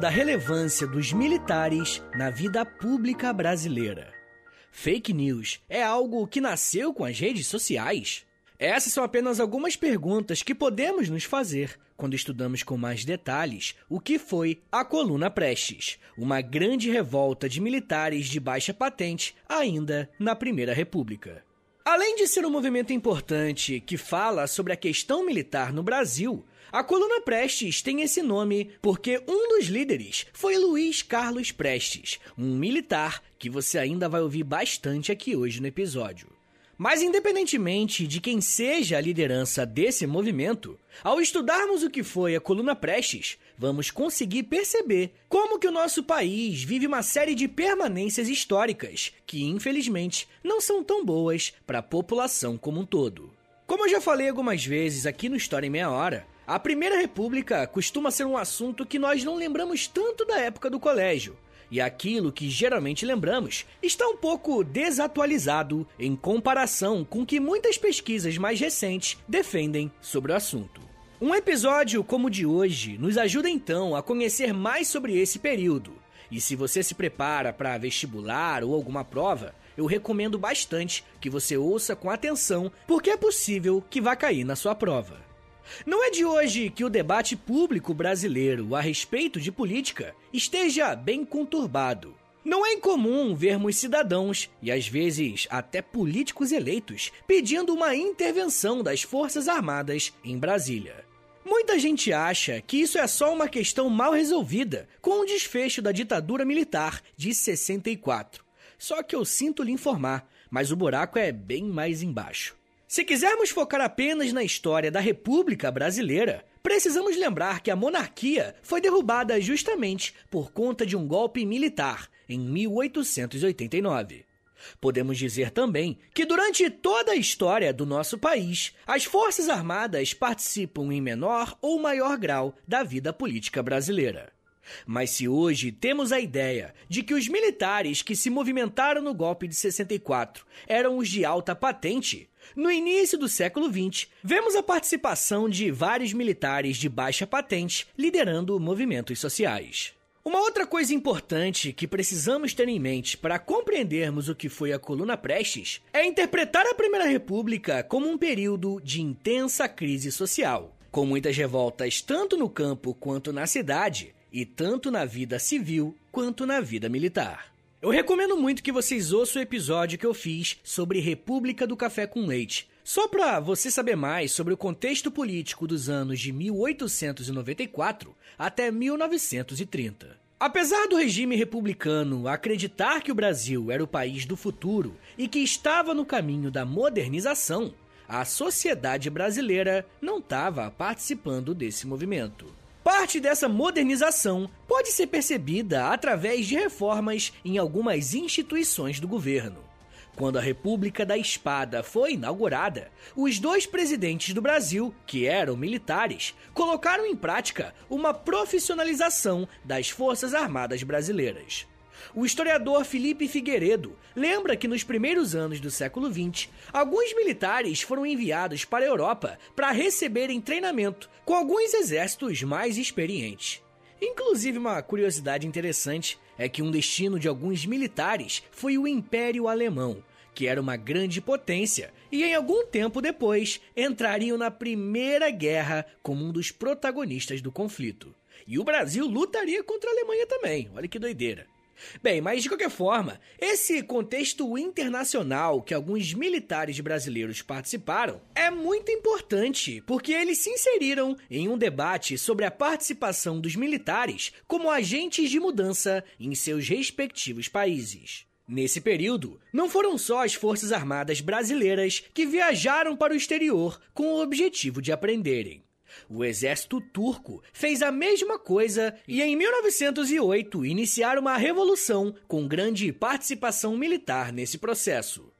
Da relevância dos militares na vida pública brasileira? Fake news é algo que nasceu com as redes sociais? Essas são apenas algumas perguntas que podemos nos fazer quando estudamos com mais detalhes o que foi a Coluna Prestes, uma grande revolta de militares de baixa patente ainda na Primeira República. Além de ser um movimento importante que fala sobre a questão militar no Brasil, a Coluna Prestes tem esse nome porque um dos líderes foi Luiz Carlos Prestes, um militar que você ainda vai ouvir bastante aqui hoje no episódio. Mas independentemente de quem seja a liderança desse movimento, ao estudarmos o que foi a Coluna Prestes, vamos conseguir perceber como que o nosso país vive uma série de permanências históricas que, infelizmente, não são tão boas para a população como um todo. Como eu já falei algumas vezes aqui no História em Meia Hora, a Primeira República costuma ser um assunto que nós não lembramos tanto da época do colégio, e aquilo que geralmente lembramos está um pouco desatualizado em comparação com o que muitas pesquisas mais recentes defendem sobre o assunto. Um episódio como o de hoje nos ajuda então a conhecer mais sobre esse período. E se você se prepara para vestibular ou alguma prova, eu recomendo bastante que você ouça com atenção, porque é possível que vá cair na sua prova. Não é de hoje que o debate público brasileiro a respeito de política esteja bem conturbado. Não é incomum vermos cidadãos, e às vezes até políticos eleitos, pedindo uma intervenção das Forças Armadas em Brasília. Muita gente acha que isso é só uma questão mal resolvida com o desfecho da ditadura militar de 64. Só que eu sinto lhe informar, mas o buraco é bem mais embaixo. Se quisermos focar apenas na história da República Brasileira, precisamos lembrar que a monarquia foi derrubada justamente por conta de um golpe militar em 1889. Podemos dizer também que durante toda a história do nosso país, as Forças Armadas participam em menor ou maior grau da vida política brasileira. Mas se hoje temos a ideia de que os militares que se movimentaram no golpe de 64 eram os de alta patente, no início do século XX, vemos a participação de vários militares de baixa patente liderando movimentos sociais. Uma outra coisa importante que precisamos ter em mente para compreendermos o que foi a Coluna Prestes é interpretar a Primeira República como um período de intensa crise social, com muitas revoltas tanto no campo quanto na cidade, e tanto na vida civil quanto na vida militar. Eu recomendo muito que vocês ouçam o episódio que eu fiz sobre República do Café com Leite, só para você saber mais sobre o contexto político dos anos de 1894 até 1930. Apesar do regime republicano acreditar que o Brasil era o país do futuro e que estava no caminho da modernização, a sociedade brasileira não estava participando desse movimento. Parte dessa modernização pode ser percebida através de reformas em algumas instituições do governo. Quando a República da Espada foi inaugurada, os dois presidentes do Brasil, que eram militares, colocaram em prática uma profissionalização das Forças Armadas brasileiras. O historiador Felipe Figueiredo lembra que nos primeiros anos do século XX, alguns militares foram enviados para a Europa para receberem treinamento com alguns exércitos mais experientes. Inclusive, uma curiosidade interessante é que um destino de alguns militares foi o Império Alemão, que era uma grande potência, e em algum tempo depois entrariam na Primeira Guerra como um dos protagonistas do conflito. E o Brasil lutaria contra a Alemanha também, olha que doideira. Bem, mas de qualquer forma, esse contexto internacional que alguns militares brasileiros participaram é muito importante, porque eles se inseriram em um debate sobre a participação dos militares como agentes de mudança em seus respectivos países. Nesse período, não foram só as Forças Armadas brasileiras que viajaram para o exterior com o objetivo de aprenderem. O exército turco fez a mesma coisa e em 1908 iniciaram uma revolução com grande participação militar nesse processo.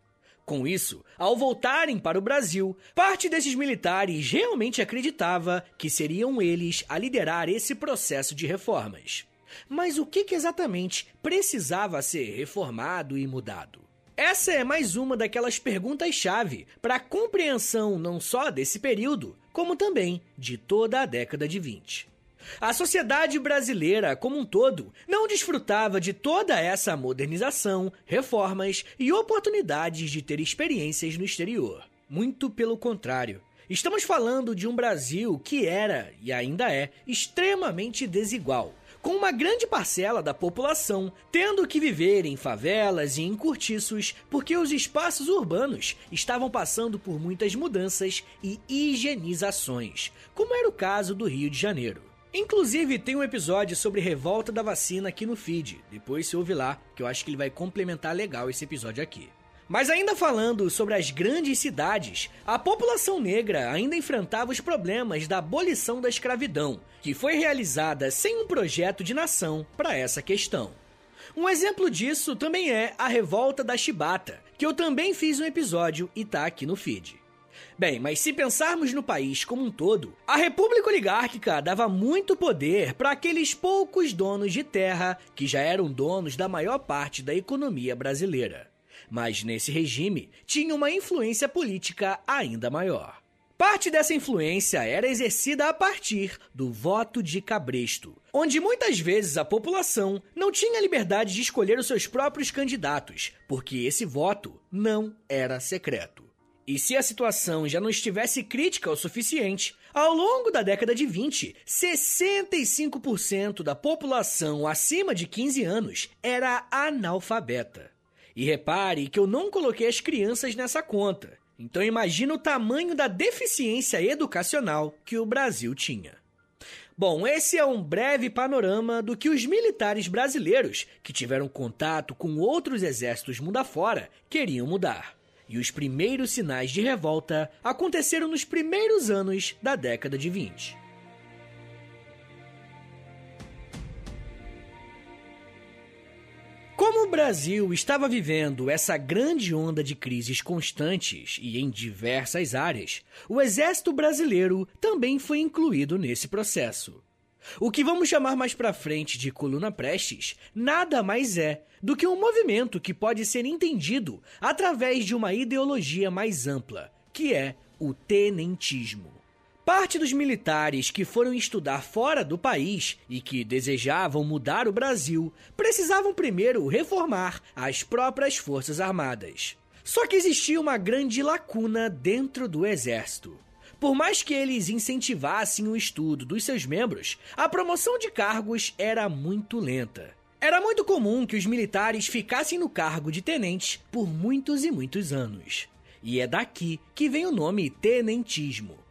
Com isso, ao voltarem para o Brasil, parte desses militares realmente acreditava que seriam eles a liderar esse processo de reformas. Mas o que, exatamente precisava ser reformado e mudado? Essa é mais uma daquelas perguntas-chave para a compreensão não só desse período, como também de toda a década de 20. A sociedade brasileira, como um todo, não desfrutava de toda essa modernização, reformas e oportunidades de ter experiências no exterior. Muito pelo contrário. Estamos falando de um Brasil que era, e ainda é, extremamente desigual, com uma grande parcela da população tendo que viver em favelas e em cortiços porque os espaços urbanos estavam passando por muitas mudanças e higienizações, como era o caso do Rio de Janeiro. Inclusive, tem um episódio sobre revolta da vacina aqui no feed. Depois se ouve lá, que eu acho que ele vai complementar legal esse episódio aqui. Mas ainda falando sobre as grandes cidades, a população negra ainda enfrentava os problemas da abolição da escravidão, que foi realizada sem um projeto de nação para essa questão. Um exemplo disso também é a Revolta da Chibata, que eu também fiz um episódio e tá aqui no feed. Bem, mas se pensarmos no país como um todo, a República Oligárquica dava muito poder para aqueles poucos donos de terra que já eram donos da maior parte da economia brasileira mas nesse regime tinha uma influência política ainda maior. Parte dessa influência era exercida a partir do voto de cabresto, onde muitas vezes a população não tinha liberdade de escolher os seus próprios candidatos, porque esse voto não era secreto. E se a situação já não estivesse crítica o suficiente, ao longo da década de 20, 65% da população acima de 15 anos era analfabeta. E repare que eu não coloquei as crianças nessa conta. Então imagina o tamanho da deficiência educacional que o Brasil tinha. Bom, esse é um breve panorama do que os militares brasileiros, que tiveram contato com outros exércitos mundo afora, queriam mudar. E os primeiros sinais de revolta aconteceram nos primeiros anos da década de 20. Como o Brasil estava vivendo essa grande onda de crises constantes e em diversas áreas, o Exército Brasileiro também foi incluído nesse processo. O que vamos chamar mais para frente de Coluna Prestes nada mais é do que um movimento que pode ser entendido através de uma ideologia mais ampla, que é o tenentismo. Parte dos militares que foram estudar fora do país e que desejavam mudar o Brasil precisavam primeiro reformar as próprias Forças Armadas. Só que existia uma grande lacuna dentro do exército. Por mais que eles incentivassem o estudo dos seus membros, a promoção de cargos era muito lenta. Era muito comum que os militares ficassem no cargo de tenente por muitos e muitos anos. E é daqui que vem o nome tenentismo.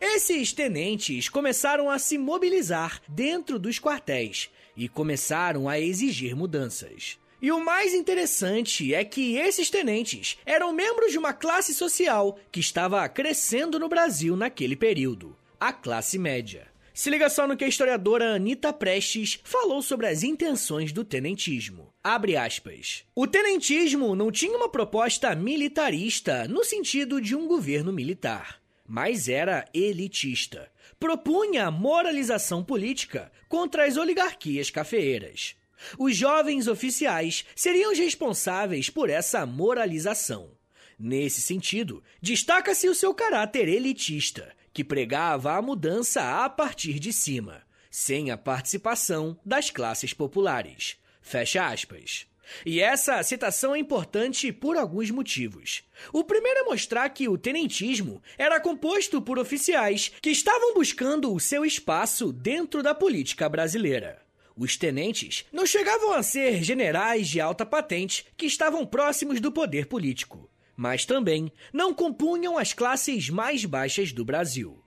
Esses tenentes começaram a se mobilizar dentro dos quartéis e começaram a exigir mudanças. E o mais interessante é que esses tenentes eram membros de uma classe social que estava crescendo no Brasil naquele período a classe média. Se liga só no que a historiadora Anita Prestes falou sobre as intenções do tenentismo. Abre aspas. O tenentismo não tinha uma proposta militarista no sentido de um governo militar mas era elitista. Propunha moralização política contra as oligarquias cafeeiras. Os jovens oficiais seriam os responsáveis por essa moralização. Nesse sentido, destaca-se o seu caráter elitista, que pregava a mudança a partir de cima, sem a participação das classes populares. Fecha aspas. E essa citação é importante por alguns motivos. O primeiro é mostrar que o tenentismo era composto por oficiais que estavam buscando o seu espaço dentro da política brasileira. Os tenentes não chegavam a ser generais de alta patente que estavam próximos do poder político, mas também não compunham as classes mais baixas do Brasil.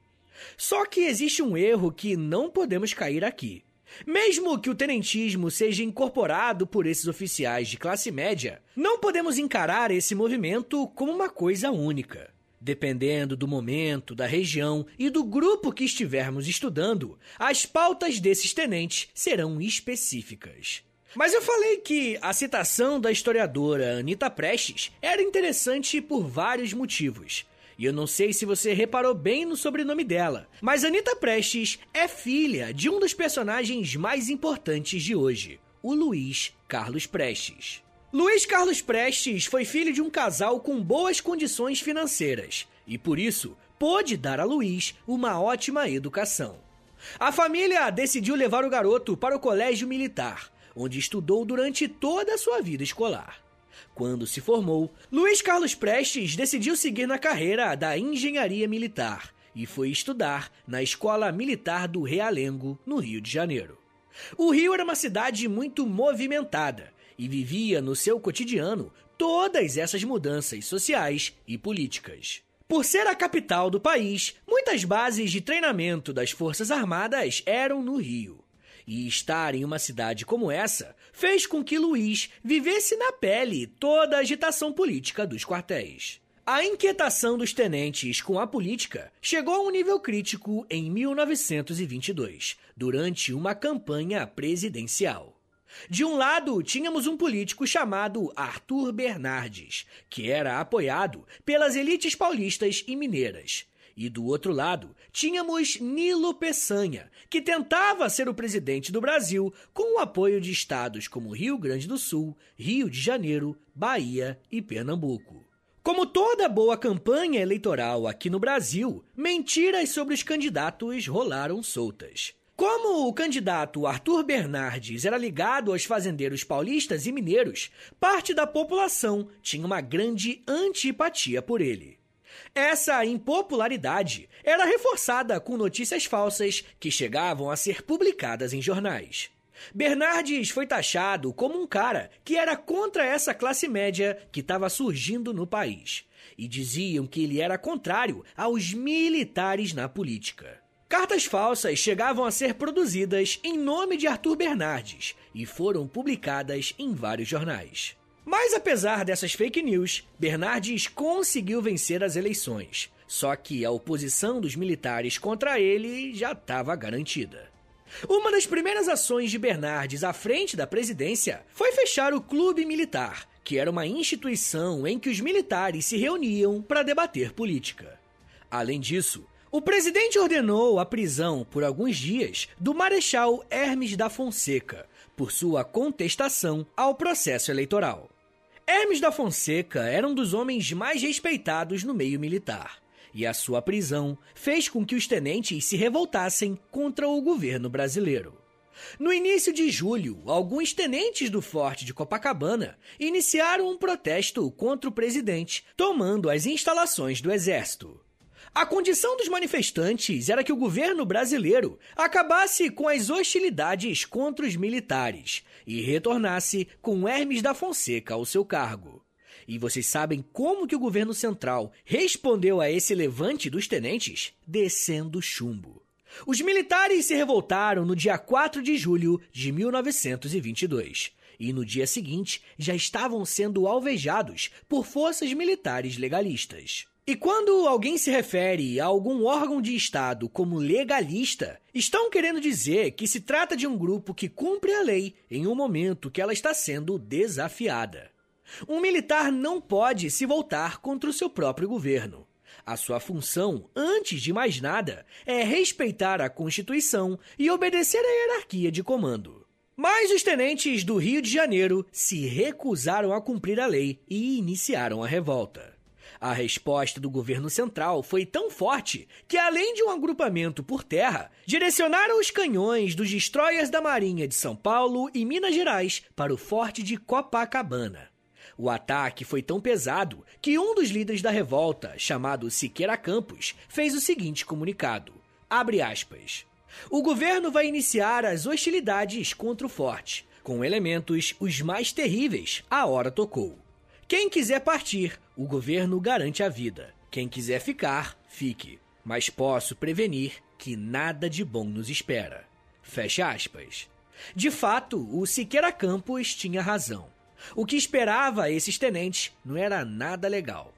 Só que existe um erro que não podemos cair aqui. Mesmo que o tenentismo seja incorporado por esses oficiais de classe média, não podemos encarar esse movimento como uma coisa única. Dependendo do momento, da região e do grupo que estivermos estudando, as pautas desses tenentes serão específicas. Mas eu falei que a citação da historiadora Anita Prestes era interessante por vários motivos. E eu não sei se você reparou bem no sobrenome dela, mas Anita Prestes é filha de um dos personagens mais importantes de hoje, o Luiz Carlos Prestes. Luiz Carlos Prestes foi filho de um casal com boas condições financeiras e, por isso, pôde dar a Luiz uma ótima educação. A família decidiu levar o garoto para o colégio militar, onde estudou durante toda a sua vida escolar. Quando se formou, Luiz Carlos Prestes decidiu seguir na carreira da engenharia militar e foi estudar na Escola Militar do Realengo, no Rio de Janeiro. O Rio era uma cidade muito movimentada e vivia no seu cotidiano todas essas mudanças sociais e políticas. Por ser a capital do país, muitas bases de treinamento das Forças Armadas eram no Rio. E estar em uma cidade como essa fez com que Luiz vivesse na pele toda a agitação política dos quartéis. A inquietação dos tenentes com a política chegou a um nível crítico em 1922, durante uma campanha presidencial. De um lado, tínhamos um político chamado Arthur Bernardes, que era apoiado pelas elites paulistas e mineiras. E do outro lado, tínhamos Nilo Peçanha, que tentava ser o presidente do Brasil com o apoio de estados como Rio Grande do Sul, Rio de Janeiro, Bahia e Pernambuco. Como toda boa campanha eleitoral aqui no Brasil, mentiras sobre os candidatos rolaram soltas. Como o candidato Arthur Bernardes era ligado aos fazendeiros paulistas e mineiros, parte da população tinha uma grande antipatia por ele. Essa impopularidade era reforçada com notícias falsas que chegavam a ser publicadas em jornais. Bernardes foi taxado como um cara que era contra essa classe média que estava surgindo no país. E diziam que ele era contrário aos militares na política. Cartas falsas chegavam a ser produzidas em nome de Arthur Bernardes e foram publicadas em vários jornais. Mas apesar dessas fake news, Bernardes conseguiu vencer as eleições. Só que a oposição dos militares contra ele já estava garantida. Uma das primeiras ações de Bernardes à frente da presidência foi fechar o Clube Militar, que era uma instituição em que os militares se reuniam para debater política. Além disso, o presidente ordenou a prisão por alguns dias do Marechal Hermes da Fonseca por sua contestação ao processo eleitoral. Hermes da Fonseca era um dos homens mais respeitados no meio militar, e a sua prisão fez com que os tenentes se revoltassem contra o governo brasileiro. No início de julho, alguns tenentes do forte de Copacabana iniciaram um protesto contra o presidente, tomando as instalações do exército. A condição dos manifestantes era que o governo brasileiro acabasse com as hostilidades contra os militares e retornasse com Hermes da Fonseca ao seu cargo. E vocês sabem como que o governo central respondeu a esse levante dos tenentes? Descendo chumbo. Os militares se revoltaram no dia 4 de julho de 1922 e no dia seguinte já estavam sendo alvejados por forças militares legalistas. E quando alguém se refere a algum órgão de Estado como legalista, estão querendo dizer que se trata de um grupo que cumpre a lei em um momento que ela está sendo desafiada. Um militar não pode se voltar contra o seu próprio governo. A sua função, antes de mais nada, é respeitar a Constituição e obedecer à hierarquia de comando. Mas os tenentes do Rio de Janeiro se recusaram a cumprir a lei e iniciaram a revolta. A resposta do governo central foi tão forte que, além de um agrupamento por terra, direcionaram os canhões dos destroyers da Marinha de São Paulo e Minas Gerais para o forte de Copacabana. O ataque foi tão pesado que um dos líderes da revolta, chamado Siqueira Campos, fez o seguinte comunicado: abre aspas. O governo vai iniciar as hostilidades contra o forte, com elementos os mais terríveis. A hora tocou. Quem quiser partir, o governo garante a vida. Quem quiser ficar, fique. Mas posso prevenir que nada de bom nos espera. Fecha aspas. De fato, o Siqueira Campos tinha razão. O que esperava esses tenentes não era nada legal.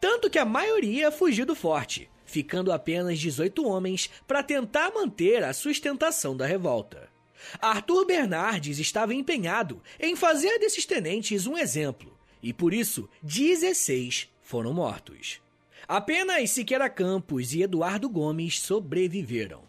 Tanto que a maioria fugiu do forte, ficando apenas 18 homens para tentar manter a sustentação da revolta. Arthur Bernardes estava empenhado em fazer desses tenentes um exemplo e por isso 16 foram mortos. Apenas Siqueira Campos e Eduardo Gomes sobreviveram.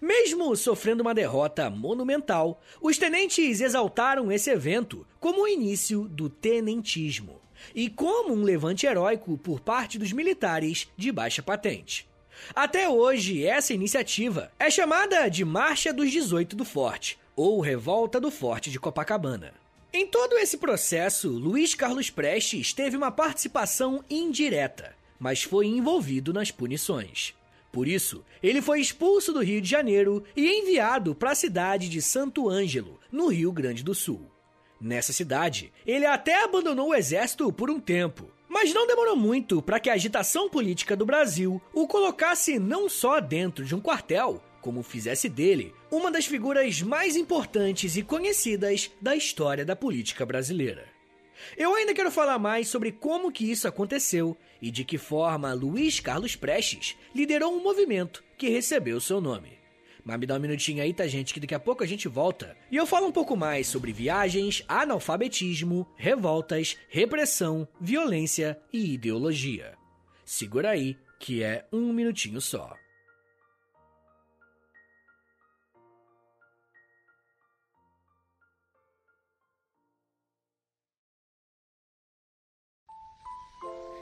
Mesmo sofrendo uma derrota monumental, os tenentes exaltaram esse evento como o início do tenentismo e como um levante heróico por parte dos militares de baixa patente. Até hoje, essa iniciativa é chamada de Marcha dos 18 do Forte, ou Revolta do Forte de Copacabana. Em todo esse processo, Luiz Carlos Prestes teve uma participação indireta, mas foi envolvido nas punições. Por isso, ele foi expulso do Rio de Janeiro e enviado para a cidade de Santo Ângelo, no Rio Grande do Sul. Nessa cidade, ele até abandonou o exército por um tempo, mas não demorou muito para que a agitação política do Brasil o colocasse não só dentro de um quartel, como fizesse dele uma das figuras mais importantes e conhecidas da história da política brasileira. Eu ainda quero falar mais sobre como que isso aconteceu e de que forma Luiz Carlos Prestes liderou um movimento que recebeu seu nome. Mas me dá um minutinho aí, tá, gente, que daqui a pouco a gente volta e eu falo um pouco mais sobre viagens, analfabetismo, revoltas, repressão, violência e ideologia. Segura aí, que é um minutinho só.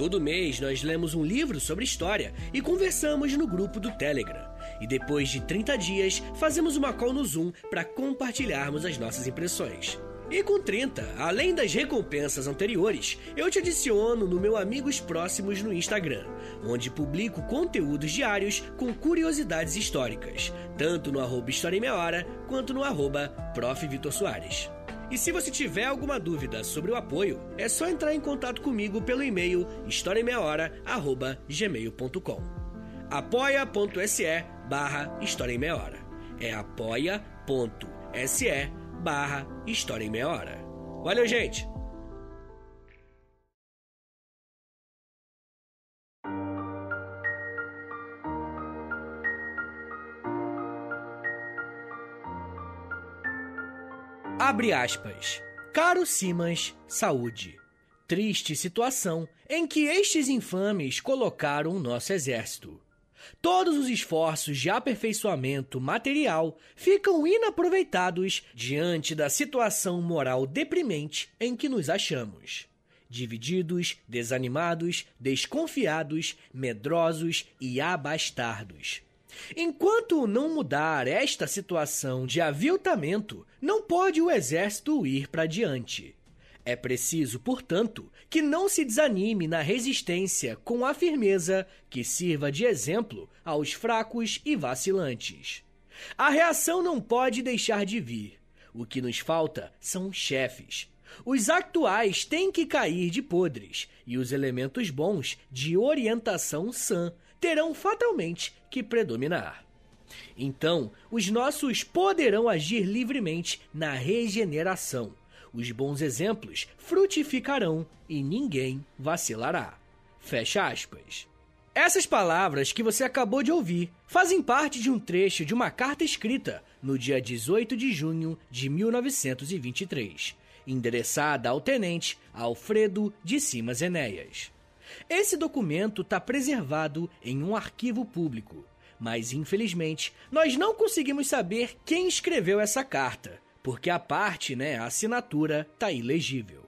Todo mês nós lemos um livro sobre história e conversamos no grupo do Telegram. E depois de 30 dias, fazemos uma call no Zoom para compartilharmos as nossas impressões. E com 30, além das recompensas anteriores, eu te adiciono no meu Amigos Próximos no Instagram, onde publico conteúdos diários com curiosidades históricas, tanto no arroba História em Meia Hora, quanto no arroba Prof. Vitor Soares. E se você tiver alguma dúvida sobre o apoio, é só entrar em contato comigo pelo e-mail historiaemmeiahora.gmail.com apoia.se barra História em Meia Hora. É apoia.se barra História em Meia Hora. Valeu, gente! Abre aspas. Caro Simas, saúde. Triste situação em que estes infames colocaram o nosso exército. Todos os esforços de aperfeiçoamento material ficam inaproveitados diante da situação moral deprimente em que nos achamos. Divididos, desanimados, desconfiados, medrosos e abastardos. Enquanto não mudar esta situação de aviltamento, não pode o exército ir para diante. É preciso, portanto, que não se desanime na resistência com a firmeza que sirva de exemplo aos fracos e vacilantes. A reação não pode deixar de vir. O que nos falta são chefes. Os atuais têm que cair de podres e os elementos bons de orientação sã terão fatalmente que predominar. Então, os nossos poderão agir livremente na regeneração os bons exemplos frutificarão e ninguém vacilará. Fecha aspas. Essas palavras que você acabou de ouvir fazem parte de um trecho de uma carta escrita no dia 18 de junho de 1923, endereçada ao tenente Alfredo de Simas Enéas. Esse documento está preservado em um arquivo público, mas infelizmente nós não conseguimos saber quem escreveu essa carta, porque a parte, né, a assinatura, tá ilegível.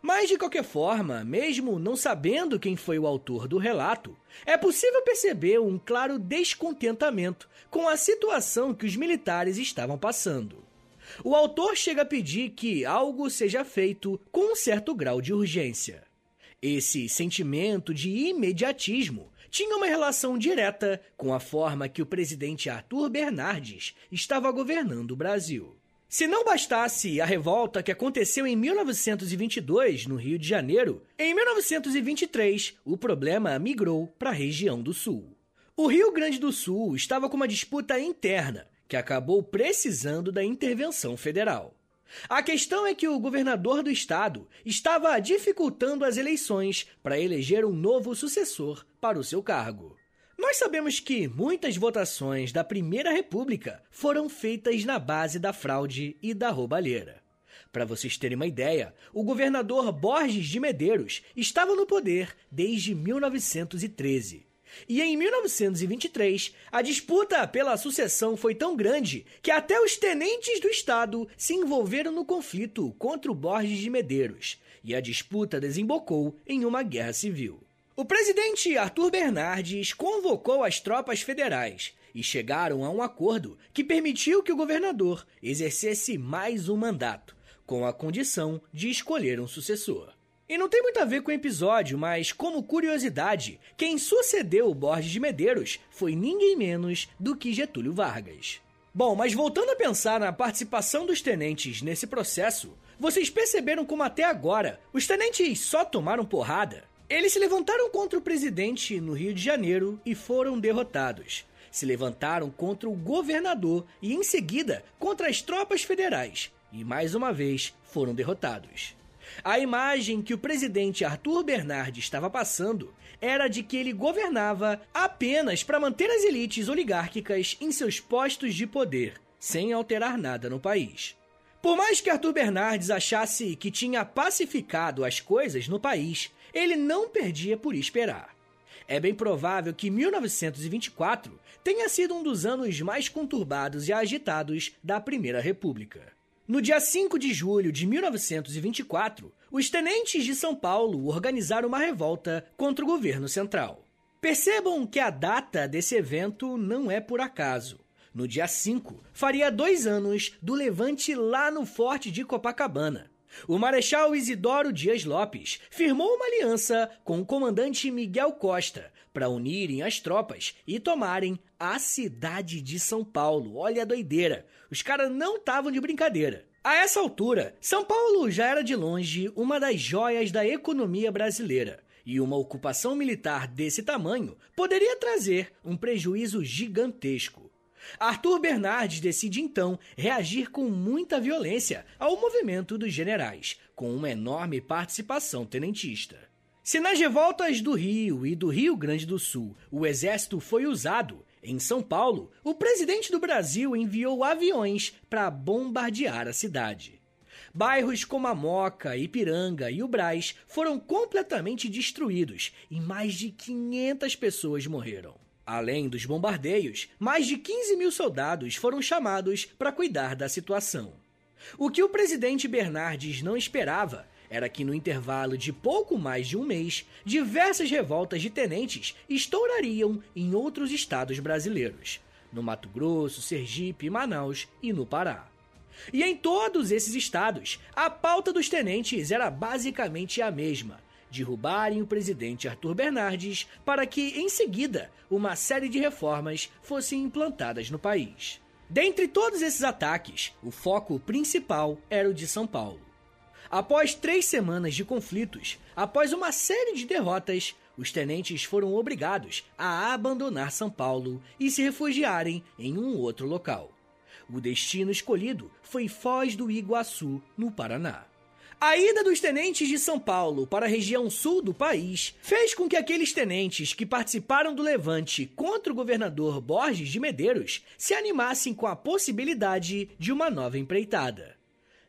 Mas de qualquer forma, mesmo não sabendo quem foi o autor do relato, é possível perceber um claro descontentamento com a situação que os militares estavam passando. O autor chega a pedir que algo seja feito com um certo grau de urgência. Esse sentimento de imediatismo tinha uma relação direta com a forma que o presidente Arthur Bernardes estava governando o Brasil. Se não bastasse a revolta que aconteceu em 1922 no Rio de Janeiro, em 1923 o problema migrou para a região do Sul. O Rio Grande do Sul estava com uma disputa interna que acabou precisando da intervenção federal. A questão é que o governador do estado estava dificultando as eleições para eleger um novo sucessor para o seu cargo. Nós sabemos que muitas votações da Primeira República foram feitas na base da fraude e da roubalheira. Para vocês terem uma ideia, o governador Borges de Medeiros estava no poder desde 1913. E em 1923, a disputa pela sucessão foi tão grande que até os tenentes do Estado se envolveram no conflito contra o Borges de Medeiros, e a disputa desembocou em uma guerra civil. O presidente Arthur Bernardes convocou as tropas federais e chegaram a um acordo que permitiu que o governador exercesse mais um mandato, com a condição de escolher um sucessor. E não tem muito a ver com o episódio, mas como curiosidade, quem sucedeu o Borges de Medeiros foi ninguém menos do que Getúlio Vargas. Bom, mas voltando a pensar na participação dos tenentes nesse processo, vocês perceberam como até agora os tenentes só tomaram porrada? Eles se levantaram contra o presidente no Rio de Janeiro e foram derrotados. Se levantaram contra o governador e, em seguida, contra as tropas federais. E mais uma vez foram derrotados. A imagem que o presidente Arthur Bernardes estava passando era de que ele governava apenas para manter as elites oligárquicas em seus postos de poder, sem alterar nada no país. Por mais que Arthur Bernardes achasse que tinha pacificado as coisas no país, ele não perdia por esperar. É bem provável que 1924 tenha sido um dos anos mais conturbados e agitados da Primeira República. No dia 5 de julho de 1924, os tenentes de São Paulo organizaram uma revolta contra o governo central. Percebam que a data desse evento não é por acaso. No dia 5, faria dois anos do levante lá no Forte de Copacabana. O Marechal Isidoro Dias Lopes firmou uma aliança com o comandante Miguel Costa para unirem as tropas e tomarem a cidade de São Paulo. Olha a doideira, os caras não estavam de brincadeira. A essa altura, São Paulo já era de longe uma das joias da economia brasileira. E uma ocupação militar desse tamanho poderia trazer um prejuízo gigantesco. Arthur Bernardes decide então reagir com muita violência ao movimento dos generais, com uma enorme participação tenentista. Se nas revoltas do Rio e do Rio Grande do Sul o exército foi usado, em São Paulo, o presidente do Brasil enviou aviões para bombardear a cidade. Bairros como a Moca, Ipiranga e o Brás foram completamente destruídos e mais de 500 pessoas morreram. Além dos bombardeios, mais de 15 mil soldados foram chamados para cuidar da situação. O que o presidente Bernardes não esperava era que, no intervalo de pouco mais de um mês, diversas revoltas de tenentes estourariam em outros estados brasileiros, no Mato Grosso, Sergipe, Manaus e no Pará. E em todos esses estados, a pauta dos tenentes era basicamente a mesma: derrubarem o presidente Arthur Bernardes para que, em seguida, uma série de reformas fossem implantadas no país. Dentre todos esses ataques, o foco principal era o de São Paulo. Após três semanas de conflitos, após uma série de derrotas, os tenentes foram obrigados a abandonar São Paulo e se refugiarem em um outro local. O destino escolhido foi Foz do Iguaçu, no Paraná. A ida dos tenentes de São Paulo para a região sul do país fez com que aqueles tenentes que participaram do levante contra o governador Borges de Medeiros se animassem com a possibilidade de uma nova empreitada.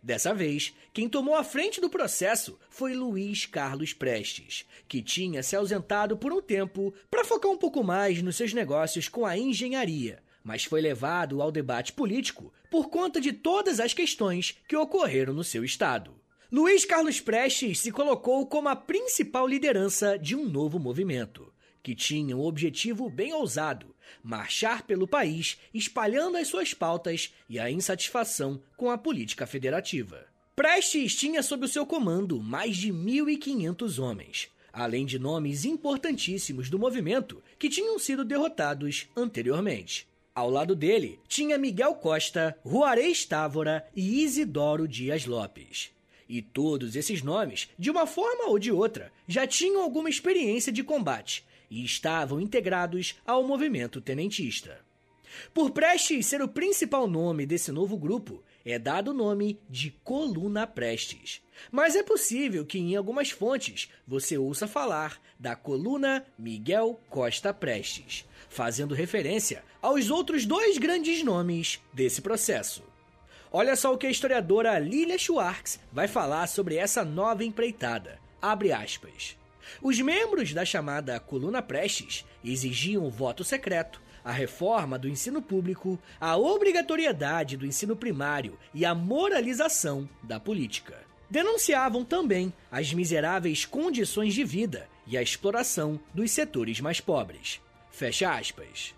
Dessa vez, quem tomou a frente do processo foi Luiz Carlos Prestes, que tinha se ausentado por um tempo para focar um pouco mais nos seus negócios com a engenharia, mas foi levado ao debate político por conta de todas as questões que ocorreram no seu estado. Luiz Carlos Prestes se colocou como a principal liderança de um novo movimento, que tinha um objetivo bem ousado: marchar pelo país espalhando as suas pautas e a insatisfação com a política federativa. Prestes tinha sob o seu comando mais de 1.500 homens, além de nomes importantíssimos do movimento que tinham sido derrotados anteriormente. Ao lado dele tinha Miguel Costa, Juarez Távora e Isidoro Dias Lopes. E todos esses nomes, de uma forma ou de outra, já tinham alguma experiência de combate e estavam integrados ao movimento tenentista. Por Prestes ser o principal nome desse novo grupo, é dado o nome de Coluna Prestes. Mas é possível que em algumas fontes você ouça falar da coluna Miguel Costa Prestes, fazendo referência aos outros dois grandes nomes desse processo. Olha só o que a historiadora Lilia Schwartz vai falar sobre essa nova empreitada. Abre aspas. Os membros da chamada Coluna Prestes exigiam voto secreto, a reforma do ensino público, a obrigatoriedade do ensino primário e a moralização da política. Denunciavam também as miseráveis condições de vida e a exploração dos setores mais pobres. Fecha aspas.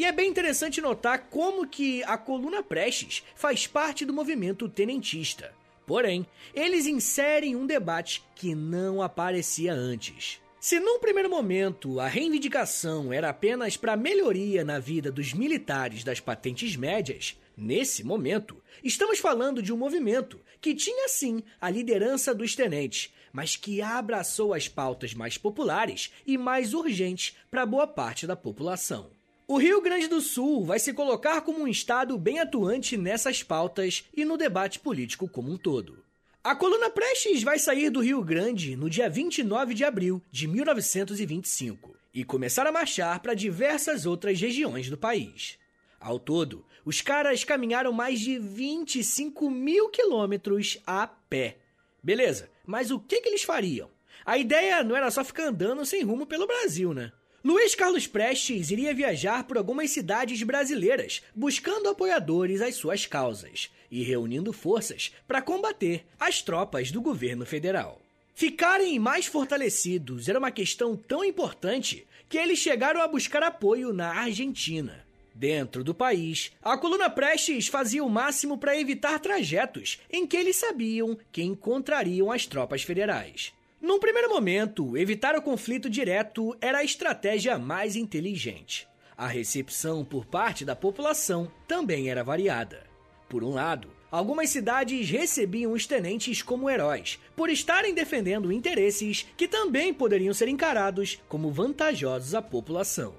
E é bem interessante notar como que a coluna Prestes faz parte do movimento tenentista. Porém, eles inserem um debate que não aparecia antes. Se num primeiro momento a reivindicação era apenas para melhoria na vida dos militares das patentes médias, nesse momento estamos falando de um movimento que tinha sim a liderança dos tenentes, mas que abraçou as pautas mais populares e mais urgentes para boa parte da população. O Rio Grande do Sul vai se colocar como um estado bem atuante nessas pautas e no debate político como um todo. A coluna Prestes vai sair do Rio Grande no dia 29 de abril de 1925 e começar a marchar para diversas outras regiões do país. Ao todo, os caras caminharam mais de 25 mil quilômetros a pé. Beleza, mas o que, que eles fariam? A ideia não era só ficar andando sem rumo pelo Brasil, né? Luiz Carlos Prestes iria viajar por algumas cidades brasileiras, buscando apoiadores às suas causas e reunindo forças para combater as tropas do governo federal. Ficarem mais fortalecidos era uma questão tão importante que eles chegaram a buscar apoio na Argentina. Dentro do país, a coluna Prestes fazia o máximo para evitar trajetos em que eles sabiam que encontrariam as tropas federais. Num primeiro momento, evitar o conflito direto era a estratégia mais inteligente. A recepção por parte da população também era variada. Por um lado, algumas cidades recebiam os tenentes como heróis, por estarem defendendo interesses que também poderiam ser encarados como vantajosos à população.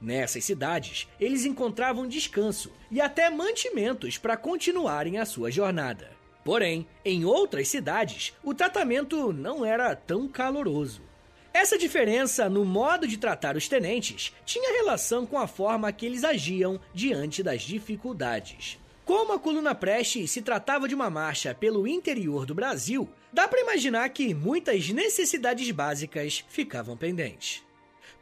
Nessas cidades, eles encontravam descanso e até mantimentos para continuarem a sua jornada. Porém, em outras cidades, o tratamento não era tão caloroso. Essa diferença no modo de tratar os tenentes tinha relação com a forma que eles agiam diante das dificuldades. Como a coluna Preste se tratava de uma marcha pelo interior do Brasil, dá para imaginar que muitas necessidades básicas ficavam pendentes.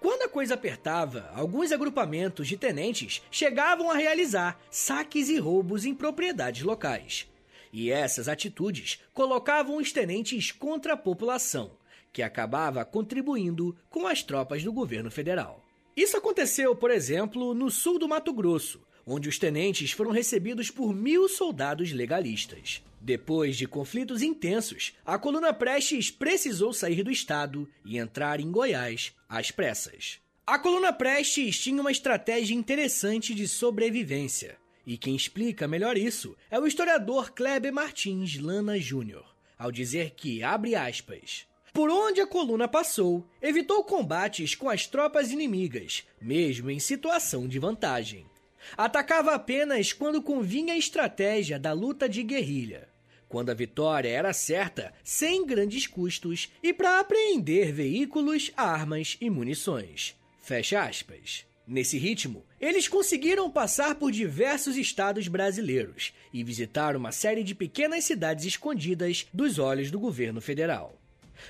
Quando a coisa apertava, alguns agrupamentos de tenentes chegavam a realizar saques e roubos em propriedades locais. E essas atitudes colocavam os tenentes contra a população, que acabava contribuindo com as tropas do governo federal. Isso aconteceu, por exemplo, no sul do Mato Grosso, onde os tenentes foram recebidos por mil soldados legalistas. Depois de conflitos intensos, a coluna Prestes precisou sair do estado e entrar em Goiás às pressas. A coluna Prestes tinha uma estratégia interessante de sobrevivência. E quem explica melhor isso é o historiador Kleber Martins Lana Jr., ao dizer que, abre aspas, por onde a coluna passou, evitou combates com as tropas inimigas, mesmo em situação de vantagem. Atacava apenas quando convinha a estratégia da luta de guerrilha, quando a vitória era certa, sem grandes custos e para apreender veículos, armas e munições. Fecha aspas. Nesse ritmo, eles conseguiram passar por diversos estados brasileiros e visitar uma série de pequenas cidades escondidas dos olhos do governo federal.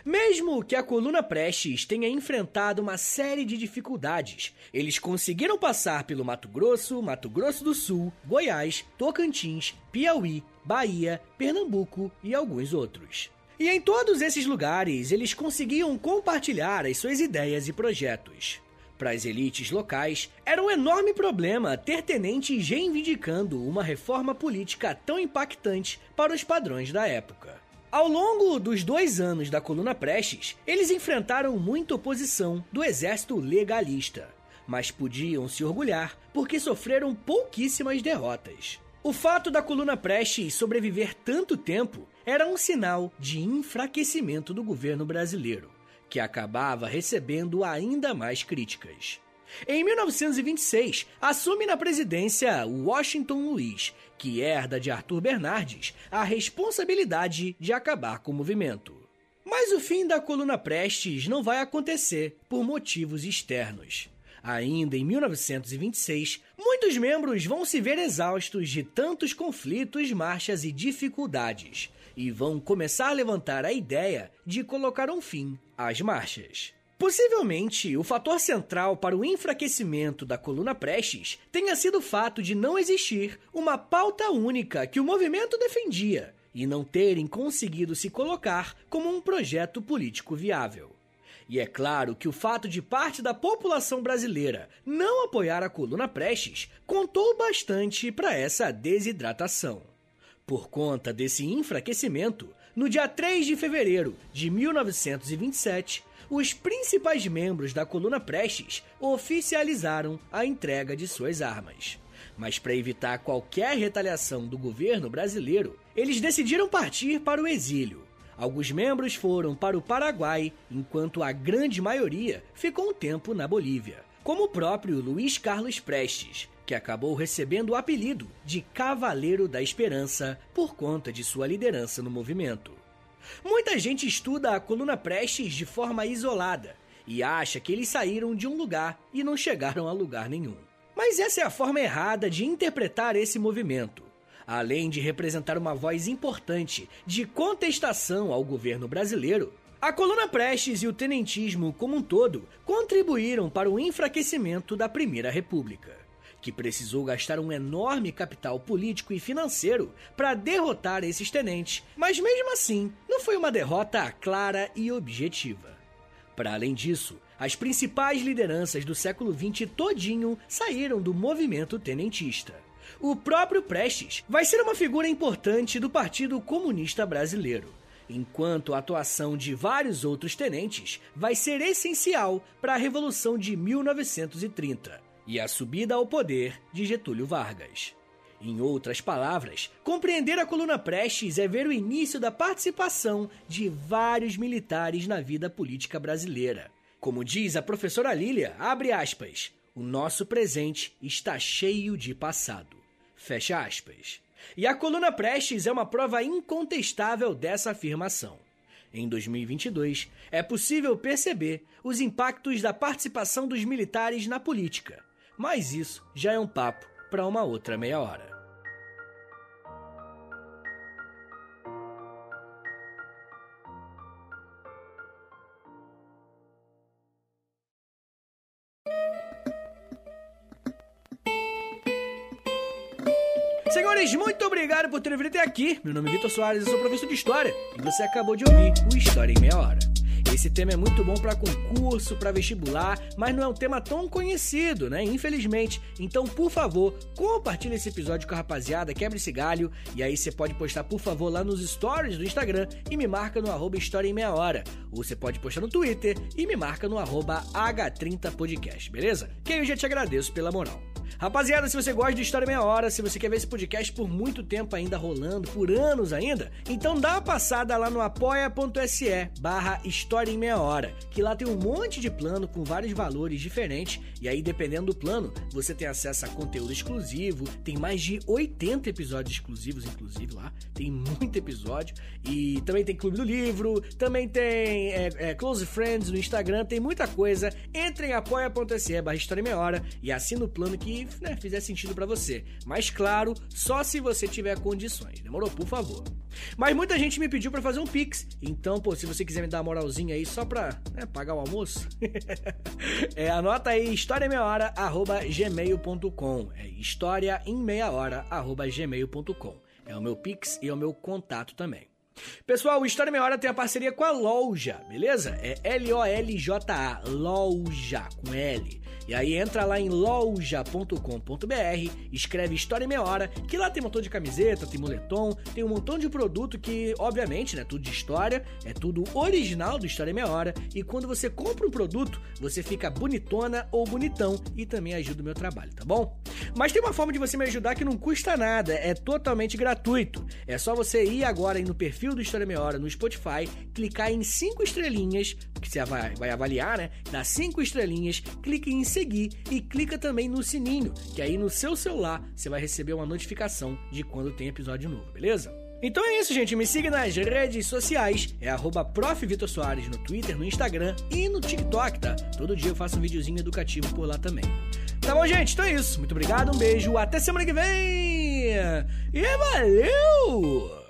Mesmo que a coluna Prestes tenha enfrentado uma série de dificuldades, eles conseguiram passar pelo Mato Grosso, Mato Grosso do Sul, Goiás, Tocantins, Piauí, Bahia, Pernambuco e alguns outros. E em todos esses lugares, eles conseguiam compartilhar as suas ideias e projetos. Para as elites locais, era um enorme problema ter tenentes reivindicando uma reforma política tão impactante para os padrões da época. Ao longo dos dois anos da coluna Prestes, eles enfrentaram muita oposição do exército legalista. mas podiam se orgulhar porque sofreram pouquíssimas derrotas. O fato da coluna Prestes sobreviver tanto tempo era um sinal de enfraquecimento do governo brasileiro, que acabava recebendo ainda mais críticas. Em 1926, assume na presidência Washington Luiz, que herda de Arthur Bernardes a responsabilidade de acabar com o movimento. Mas o fim da coluna Prestes não vai acontecer por motivos externos. Ainda em 1926, muitos membros vão se ver exaustos de tantos conflitos, marchas e dificuldades e vão começar a levantar a ideia de colocar um fim às marchas. Possivelmente, o fator central para o enfraquecimento da coluna Prestes tenha sido o fato de não existir uma pauta única que o movimento defendia e não terem conseguido se colocar como um projeto político viável. E é claro que o fato de parte da população brasileira não apoiar a coluna Prestes contou bastante para essa desidratação. Por conta desse enfraquecimento, no dia 3 de fevereiro de 1927, os principais membros da coluna Prestes oficializaram a entrega de suas armas. Mas para evitar qualquer retaliação do governo brasileiro, eles decidiram partir para o exílio, Alguns membros foram para o Paraguai, enquanto a grande maioria ficou um tempo na Bolívia, como o próprio Luiz Carlos Prestes, que acabou recebendo o apelido de Cavaleiro da Esperança por conta de sua liderança no movimento. Muita gente estuda a coluna Prestes de forma isolada e acha que eles saíram de um lugar e não chegaram a lugar nenhum. Mas essa é a forma errada de interpretar esse movimento. Além de representar uma voz importante de contestação ao governo brasileiro, a coluna Prestes e o tenentismo como um todo contribuíram para o enfraquecimento da Primeira República, que precisou gastar um enorme capital político e financeiro para derrotar esses tenentes, mas mesmo assim não foi uma derrota clara e objetiva. Para além disso, as principais lideranças do século XX todinho saíram do movimento tenentista o próprio Prestes vai ser uma figura importante do Partido Comunista Brasileiro, enquanto a atuação de vários outros tenentes vai ser essencial para a Revolução de 1930 e a subida ao poder de Getúlio Vargas. Em outras palavras, compreender a coluna Prestes é ver o início da participação de vários militares na vida política brasileira. Como diz a professora Lília, abre aspas, o nosso presente está cheio de passado. Fecha aspas. E a coluna Prestes é uma prova incontestável dessa afirmação. Em 2022, é possível perceber os impactos da participação dos militares na política, mas isso já é um papo para uma outra meia hora. Senhores, muito obrigado por terem vindo até aqui. Meu nome é Vitor Soares, eu sou professor de História e você acabou de ouvir o História em Meia Hora. Esse tema é muito bom para concurso, para vestibular, mas não é um tema tão conhecido, né? Infelizmente. Então, por favor, compartilhe esse episódio com a rapaziada, quebre esse galho, e aí você pode postar, por favor, lá nos stories do Instagram e me marca no arroba História em Meia Hora. Ou você pode postar no Twitter e me marca no arroba H30podcast, beleza? Que aí eu já te agradeço pela moral. Rapaziada, se você gosta de História Meia Hora, se você quer ver esse podcast por muito tempo ainda rolando, por anos ainda, então dá uma passada lá no apoia.se barra História em Meia Hora, que lá tem um monte de plano com vários valores diferentes, e aí dependendo do plano, você tem acesso a conteúdo exclusivo, tem mais de 80 episódios exclusivos, inclusive lá, tem muito episódio, e também tem Clube do Livro, também tem é, é, Close Friends no Instagram, tem muita coisa. Entre em apoia.se barra História em Meia Hora e assina o plano que né, fizer sentido para você. Mas claro, só se você tiver condições. Demorou? Por favor. Mas muita gente me pediu para fazer um pix. Então, pô, se você quiser me dar uma moralzinha aí só pra né, pagar o almoço, é, anota aí historiaemmeiahora@gmail.com. É história em meia hora@gmail.com. É o meu pix e é o meu contato também. Pessoal, o História Meia Hora tem a parceria com a Loja, beleza? É L-O-L-J-A, Loja, com L. E aí entra lá em loja.com.br, escreve História em Meia Hora, que lá tem um montão de camiseta, tem moletom, tem um montão de produto que, obviamente, né, tudo de história, é tudo original do História em Meia Hora, e quando você compra um produto, você fica bonitona ou bonitão e também ajuda o meu trabalho, tá bom? Mas tem uma forma de você me ajudar que não custa nada, é totalmente gratuito. É só você ir agora no perfil do História Meia Hora no Spotify, clicar em cinco estrelinhas, que você vai, vai avaliar, né? Dá cinco estrelinhas, clique em seguir e clica também no sininho, que aí no seu celular você vai receber uma notificação de quando tem episódio novo, beleza? Então é isso, gente. Me siga nas redes sociais. É arroba Soares no Twitter, no Instagram e no TikTok, tá? Todo dia eu faço um videozinho educativo por lá também. Tá bom, gente? Então é isso. Muito obrigado, um beijo, até semana que vem! E valeu!